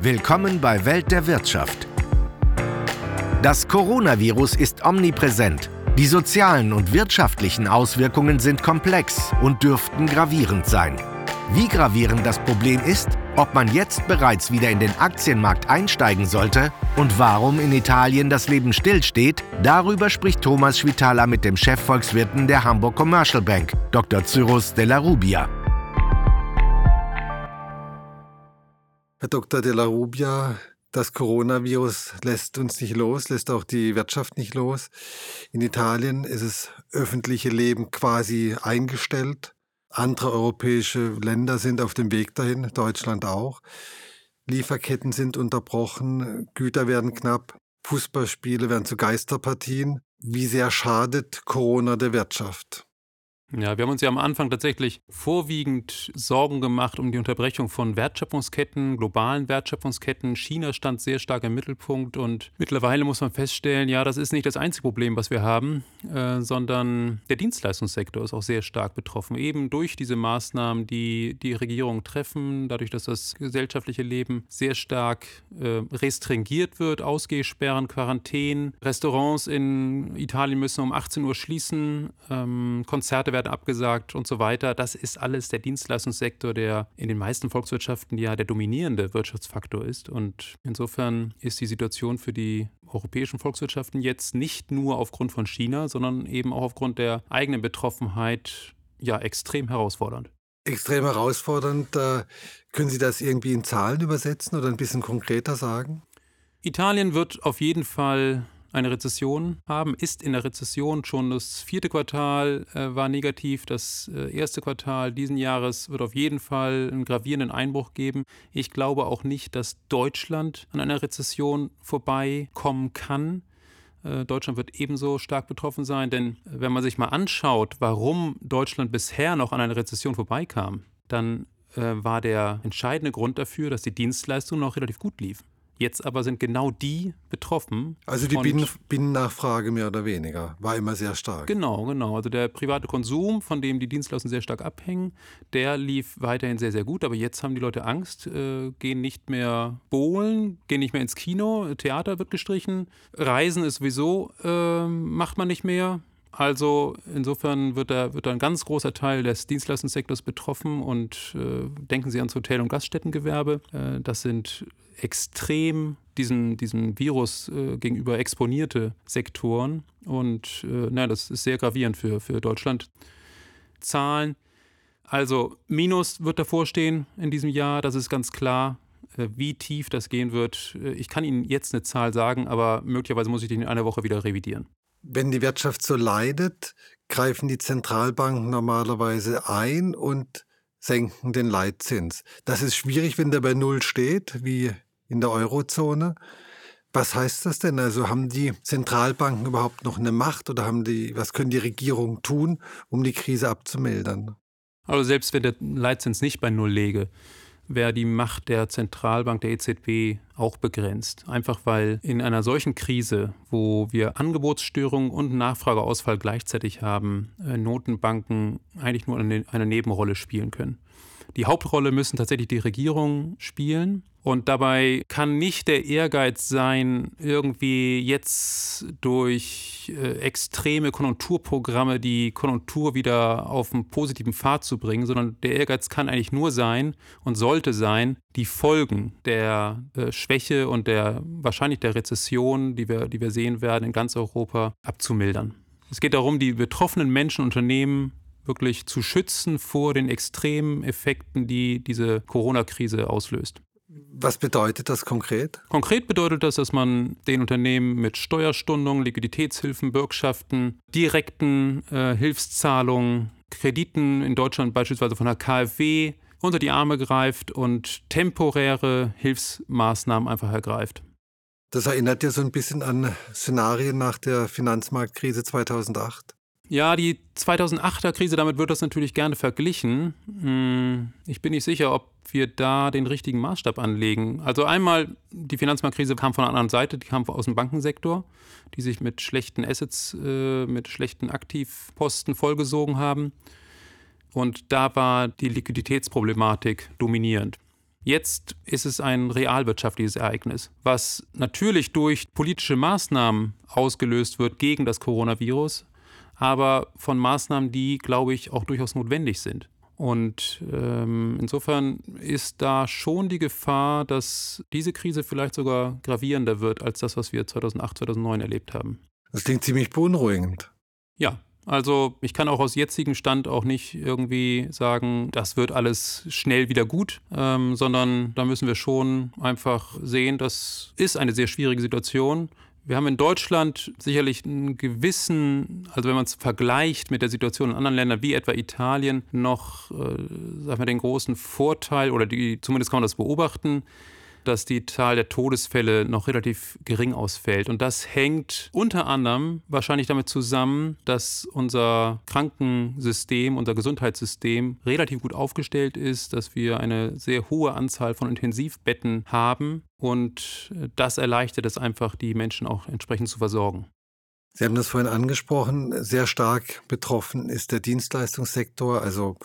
Willkommen bei Welt der Wirtschaft. Das Coronavirus ist omnipräsent. Die sozialen und wirtschaftlichen Auswirkungen sind komplex und dürften gravierend sein. Wie gravierend das Problem ist, ob man jetzt bereits wieder in den Aktienmarkt einsteigen sollte und warum in Italien das Leben stillsteht, darüber spricht Thomas Schwitala mit dem Chefvolkswirten der Hamburg Commercial Bank, Dr. Cyrus Della Rubia. Herr Dr. de la Rubia, das Coronavirus lässt uns nicht los, lässt auch die Wirtschaft nicht los. In Italien ist das öffentliche Leben quasi eingestellt. Andere europäische Länder sind auf dem Weg dahin, Deutschland auch. Lieferketten sind unterbrochen, Güter werden knapp, Fußballspiele werden zu Geisterpartien. Wie sehr schadet Corona der Wirtschaft? Ja, wir haben uns ja am Anfang tatsächlich vorwiegend Sorgen gemacht um die Unterbrechung von Wertschöpfungsketten, globalen Wertschöpfungsketten. China stand sehr stark im Mittelpunkt und mittlerweile muss man feststellen, ja, das ist nicht das einzige Problem, was wir haben, äh, sondern der Dienstleistungssektor ist auch sehr stark betroffen, eben durch diese Maßnahmen, die die Regierungen treffen, dadurch, dass das gesellschaftliche Leben sehr stark äh, restringiert wird, Ausgehsperren, Quarantänen. Restaurants in Italien müssen um 18 Uhr schließen, ähm, Konzerte werden werden abgesagt und so weiter. Das ist alles der Dienstleistungssektor, der in den meisten Volkswirtschaften ja der dominierende Wirtschaftsfaktor ist. Und insofern ist die Situation für die europäischen Volkswirtschaften jetzt nicht nur aufgrund von China, sondern eben auch aufgrund der eigenen Betroffenheit ja extrem herausfordernd. Extrem herausfordernd. Können Sie das irgendwie in Zahlen übersetzen oder ein bisschen konkreter sagen? Italien wird auf jeden Fall eine Rezession haben, ist in der Rezession. Schon das vierte Quartal äh, war negativ. Das äh, erste Quartal diesen Jahres wird auf jeden Fall einen gravierenden Einbruch geben. Ich glaube auch nicht, dass Deutschland an einer Rezession vorbeikommen kann. Äh, Deutschland wird ebenso stark betroffen sein, denn wenn man sich mal anschaut, warum Deutschland bisher noch an einer Rezession vorbeikam, dann äh, war der entscheidende Grund dafür, dass die Dienstleistungen noch relativ gut liefen. Jetzt aber sind genau die betroffen. Also die Binnen Binnennachfrage mehr oder weniger war immer sehr stark. Genau, genau. Also der private Konsum, von dem die Dienstleistungen sehr stark abhängen, der lief weiterhin sehr, sehr gut. Aber jetzt haben die Leute Angst, äh, gehen nicht mehr bowlen, gehen nicht mehr ins Kino, Theater wird gestrichen, Reisen ist sowieso, äh, macht man nicht mehr. Also insofern wird da, wird da ein ganz großer Teil des Dienstleistungssektors betroffen und äh, denken Sie ans Hotel- und Gaststättengewerbe. Äh, das sind extrem diesem, diesem Virus äh, gegenüber exponierte Sektoren und äh, na, das ist sehr gravierend für, für Deutschland. Zahlen, also Minus wird davor stehen in diesem Jahr, das ist ganz klar. Äh, wie tief das gehen wird, äh, ich kann Ihnen jetzt eine Zahl sagen, aber möglicherweise muss ich die in einer Woche wieder revidieren. Wenn die Wirtschaft so leidet, greifen die Zentralbanken normalerweise ein und senken den Leitzins. Das ist schwierig, wenn der bei Null steht, wie in der Eurozone. Was heißt das denn? Also haben die Zentralbanken überhaupt noch eine Macht oder haben die, was können die Regierungen tun, um die Krise abzumildern? Also selbst wenn der Leitzins nicht bei Null läge, wäre die Macht der Zentralbank, der EZB, auch begrenzt. Einfach weil in einer solchen Krise, wo wir Angebotsstörungen und Nachfrageausfall gleichzeitig haben, äh, Notenbanken eigentlich nur eine Nebenrolle spielen können. Die Hauptrolle müssen tatsächlich die Regierungen spielen. Und dabei kann nicht der Ehrgeiz sein, irgendwie jetzt durch äh, extreme Konjunkturprogramme die Konjunktur wieder auf einen positiven Pfad zu bringen, sondern der Ehrgeiz kann eigentlich nur sein und sollte sein, die Folgen der äh, Schwäche und der wahrscheinlich der Rezession, die wir, die wir sehen werden in ganz Europa, abzumildern. Es geht darum, die betroffenen Menschen, Unternehmen wirklich zu schützen vor den extremen Effekten, die diese Corona-Krise auslöst. Was bedeutet das konkret? Konkret bedeutet das, dass man den Unternehmen mit Steuerstundungen, Liquiditätshilfen, Bürgschaften, direkten äh, Hilfszahlungen, Krediten in Deutschland beispielsweise von der KfW unter die Arme greift und temporäre Hilfsmaßnahmen einfach ergreift. Das erinnert ja so ein bisschen an Szenarien nach der Finanzmarktkrise 2008. Ja, die 2008er Krise, damit wird das natürlich gerne verglichen. Hm, ich bin nicht sicher, ob wir da den richtigen Maßstab anlegen. Also einmal, die Finanzmarktkrise kam von einer anderen Seite, die kam aus dem Bankensektor, die sich mit schlechten Assets, äh, mit schlechten Aktivposten vollgesogen haben. Und da war die Liquiditätsproblematik dominierend. Jetzt ist es ein realwirtschaftliches Ereignis, was natürlich durch politische Maßnahmen ausgelöst wird gegen das Coronavirus, aber von Maßnahmen, die, glaube ich, auch durchaus notwendig sind. Und ähm, insofern ist da schon die Gefahr, dass diese Krise vielleicht sogar gravierender wird als das, was wir 2008, 2009 erlebt haben. Das klingt ziemlich beunruhigend. Ja, also ich kann auch aus jetzigem Stand auch nicht irgendwie sagen, das wird alles schnell wieder gut, ähm, sondern da müssen wir schon einfach sehen, das ist eine sehr schwierige Situation. Wir haben in Deutschland sicherlich einen gewissen, also wenn man es vergleicht mit der Situation in anderen Ländern wie etwa Italien, noch, äh, sagen wir, den großen Vorteil oder die, zumindest kann man das beobachten, dass die Zahl der Todesfälle noch relativ gering ausfällt. Und das hängt unter anderem wahrscheinlich damit zusammen, dass unser Krankensystem, unser Gesundheitssystem relativ gut aufgestellt ist, dass wir eine sehr hohe Anzahl von Intensivbetten haben. Und das erleichtert es einfach, die Menschen auch entsprechend zu versorgen. Sie haben das vorhin angesprochen, sehr stark betroffen ist der Dienstleistungssektor, also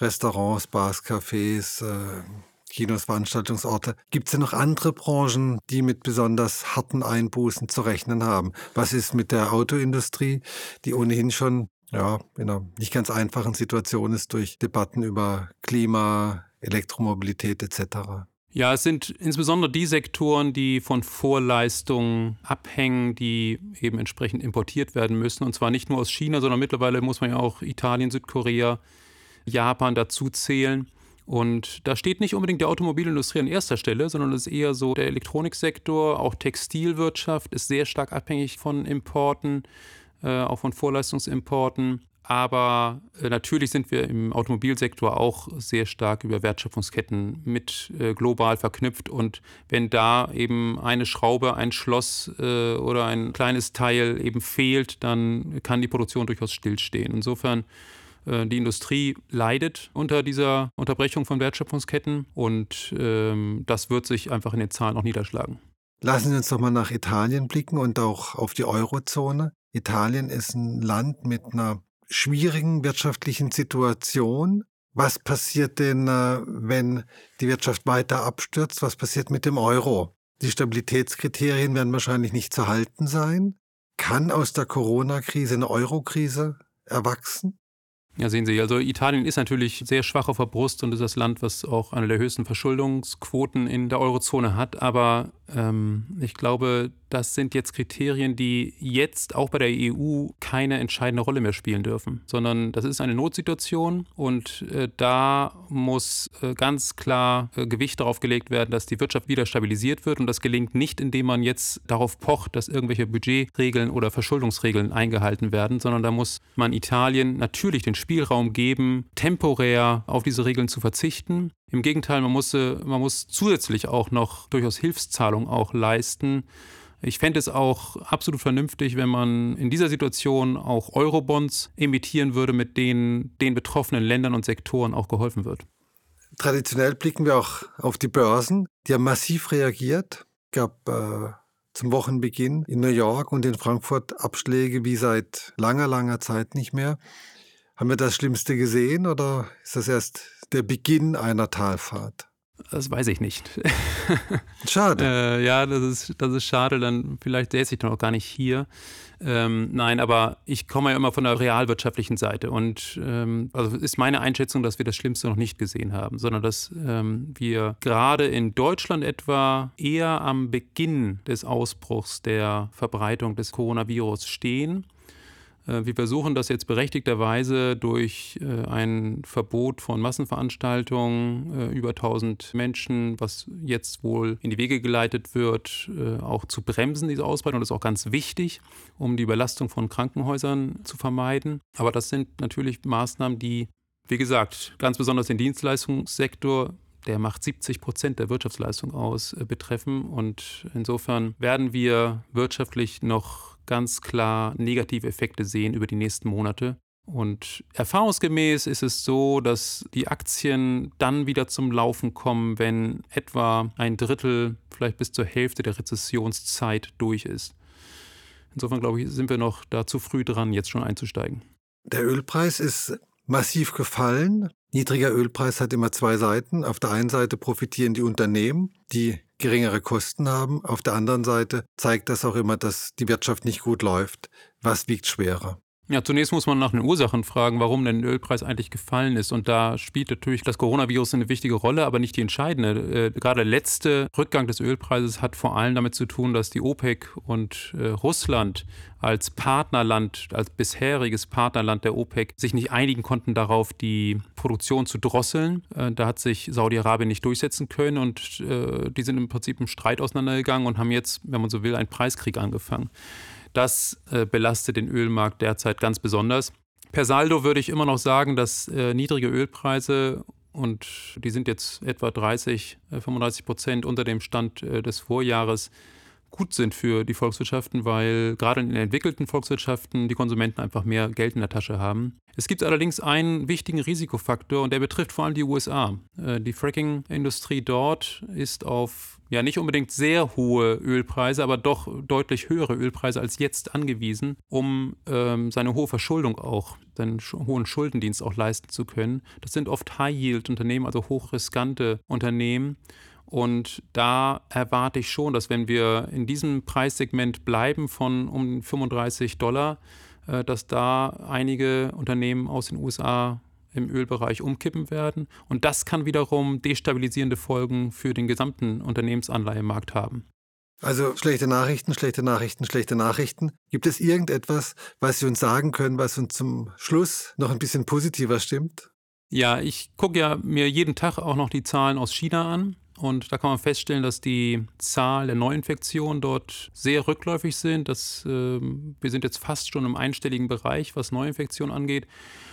Restaurants, Bars, Cafés, äh, Kinos, Veranstaltungsorte. Gibt es denn noch andere Branchen, die mit besonders harten Einbußen zu rechnen haben? Was ist mit der Autoindustrie, die ohnehin schon ja, in einer nicht ganz einfachen Situation ist durch Debatten über Klima, Elektromobilität etc.? Ja, es sind insbesondere die Sektoren, die von Vorleistungen abhängen, die eben entsprechend importiert werden müssen. Und zwar nicht nur aus China, sondern mittlerweile muss man ja auch Italien, Südkorea, Japan dazu zählen. Und da steht nicht unbedingt die Automobilindustrie an erster Stelle, sondern es ist eher so der Elektroniksektor, auch Textilwirtschaft ist sehr stark abhängig von Importen, äh, auch von Vorleistungsimporten. Aber äh, natürlich sind wir im Automobilsektor auch sehr stark über Wertschöpfungsketten mit äh, global verknüpft. Und wenn da eben eine Schraube, ein Schloss äh, oder ein kleines Teil eben fehlt, dann kann die Produktion durchaus stillstehen. Insofern die Industrie leidet unter dieser Unterbrechung von Wertschöpfungsketten und ähm, das wird sich einfach in den Zahlen auch niederschlagen. Lassen Sie uns doch mal nach Italien blicken und auch auf die Eurozone. Italien ist ein Land mit einer schwierigen wirtschaftlichen Situation. Was passiert denn, äh, wenn die Wirtschaft weiter abstürzt? Was passiert mit dem Euro? Die Stabilitätskriterien werden wahrscheinlich nicht zu halten sein. Kann aus der Corona-Krise eine Euro-Krise erwachsen? Ja, sehen Sie, also Italien ist natürlich sehr schwach auf der Brust und ist das Land, was auch eine der höchsten Verschuldungsquoten in der Eurozone hat. Aber ähm, ich glaube, das sind jetzt Kriterien, die jetzt auch bei der EU keine entscheidende Rolle mehr spielen dürfen, sondern das ist eine Notsituation und äh, da muss äh, ganz klar äh, Gewicht darauf gelegt werden, dass die Wirtschaft wieder stabilisiert wird und das gelingt nicht, indem man jetzt darauf pocht, dass irgendwelche Budgetregeln oder Verschuldungsregeln eingehalten werden, sondern da muss man Italien natürlich den Spielraum geben, temporär auf diese Regeln zu verzichten. Im Gegenteil, man muss, man muss zusätzlich auch noch durchaus Hilfszahlungen auch leisten ich fände es auch absolut vernünftig, wenn man in dieser Situation auch Eurobonds emittieren würde, mit denen den betroffenen Ländern und Sektoren auch geholfen wird. Traditionell blicken wir auch auf die Börsen. Die haben massiv reagiert. Es gab äh, zum Wochenbeginn in New York und in Frankfurt Abschläge wie seit langer, langer Zeit nicht mehr. Haben wir das Schlimmste gesehen oder ist das erst der Beginn einer Talfahrt? Das weiß ich nicht. Schade. äh, ja, das ist, das ist schade. Dann vielleicht säße ich dann auch gar nicht hier. Ähm, nein, aber ich komme ja immer von der realwirtschaftlichen Seite. Und ähm, also ist meine Einschätzung, dass wir das Schlimmste noch nicht gesehen haben, sondern dass ähm, wir gerade in Deutschland etwa eher am Beginn des Ausbruchs der Verbreitung des Coronavirus stehen wir versuchen das jetzt berechtigterweise durch äh, ein Verbot von Massenveranstaltungen äh, über 1000 Menschen, was jetzt wohl in die Wege geleitet wird, auch zu bremsen, diese Ausbreitung. Das ist auch ganz wichtig, um die Überlastung von Krankenhäusern zu vermeiden. Aber das sind natürlich Maßnahmen, die, wie gesagt, ganz besonders den Dienstleistungssektor der macht 70 Prozent der Wirtschaftsleistung aus, betreffen. Und insofern werden wir wirtschaftlich noch ganz klar negative Effekte sehen über die nächsten Monate. Und erfahrungsgemäß ist es so, dass die Aktien dann wieder zum Laufen kommen, wenn etwa ein Drittel, vielleicht bis zur Hälfte der Rezessionszeit durch ist. Insofern glaube ich, sind wir noch da zu früh dran, jetzt schon einzusteigen. Der Ölpreis ist massiv gefallen. Niedriger Ölpreis hat immer zwei Seiten. Auf der einen Seite profitieren die Unternehmen, die geringere Kosten haben. Auf der anderen Seite zeigt das auch immer, dass die Wirtschaft nicht gut läuft. Was wiegt schwerer? Ja, zunächst muss man nach den Ursachen fragen, warum denn der Ölpreis eigentlich gefallen ist. Und da spielt natürlich das Coronavirus eine wichtige Rolle, aber nicht die entscheidende. Äh, gerade der letzte Rückgang des Ölpreises hat vor allem damit zu tun, dass die OPEC und äh, Russland als Partnerland, als bisheriges Partnerland der OPEC sich nicht einigen konnten darauf, die Produktion zu drosseln. Äh, da hat sich Saudi-Arabien nicht durchsetzen können und äh, die sind im Prinzip im Streit auseinandergegangen und haben jetzt, wenn man so will, einen Preiskrieg angefangen. Das äh, belastet den Ölmarkt derzeit ganz besonders. Per Saldo würde ich immer noch sagen, dass äh, niedrige Ölpreise und die sind jetzt etwa 30, 35 äh, Prozent unter dem Stand äh, des Vorjahres gut sind für die Volkswirtschaften, weil gerade in den entwickelten Volkswirtschaften die Konsumenten einfach mehr Geld in der Tasche haben. Es gibt allerdings einen wichtigen Risikofaktor und der betrifft vor allem die USA. Äh, die Fracking-Industrie dort ist auf ja nicht unbedingt sehr hohe Ölpreise, aber doch deutlich höhere Ölpreise als jetzt angewiesen, um ähm, seine hohe Verschuldung auch, seinen hohen Schuldendienst auch leisten zu können. Das sind oft High-Yield-Unternehmen, also hochriskante Unternehmen. Und da erwarte ich schon, dass wenn wir in diesem Preissegment bleiben von um 35 Dollar, äh, dass da einige Unternehmen aus den USA im Ölbereich umkippen werden. Und das kann wiederum destabilisierende Folgen für den gesamten Unternehmensanleihemarkt haben. Also schlechte Nachrichten, schlechte Nachrichten, schlechte Nachrichten. Gibt es irgendetwas, was Sie uns sagen können, was uns zum Schluss noch ein bisschen positiver stimmt? Ja, ich gucke ja mir jeden Tag auch noch die Zahlen aus China an. Und da kann man feststellen, dass die Zahl der Neuinfektionen dort sehr rückläufig sind. Das, äh, wir sind jetzt fast schon im einstelligen Bereich, was Neuinfektionen angeht.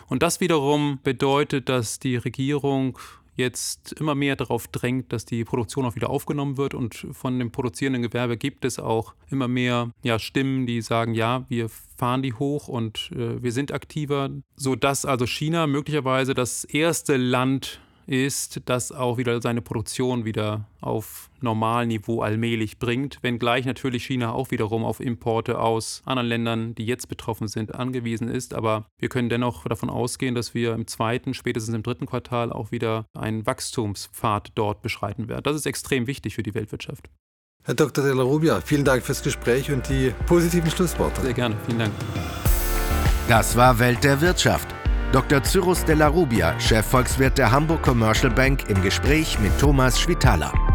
Und das wiederum bedeutet, dass die Regierung jetzt immer mehr darauf drängt, dass die Produktion auch wieder aufgenommen wird. Und von dem produzierenden Gewerbe gibt es auch immer mehr ja, Stimmen, die sagen, ja, wir fahren die hoch und äh, wir sind aktiver, sodass also China möglicherweise das erste Land ist, das auch wieder seine Produktion wieder auf Normalniveau allmählich bringt, wenngleich natürlich China auch wiederum auf Importe aus anderen Ländern, die jetzt betroffen sind, angewiesen ist. Aber wir können dennoch davon ausgehen, dass wir im zweiten, spätestens im dritten Quartal auch wieder einen Wachstumspfad dort beschreiten werden. Das ist extrem wichtig für die Weltwirtschaft. Herr Dr. De La Rubia, vielen Dank fürs Gespräch und die positiven Schlussworte. Sehr gerne, vielen Dank. Das war Welt der Wirtschaft Dr. Cyrus de la Rubia, Chefvolkswirt der Hamburg Commercial Bank, im Gespräch mit Thomas Schwitaler.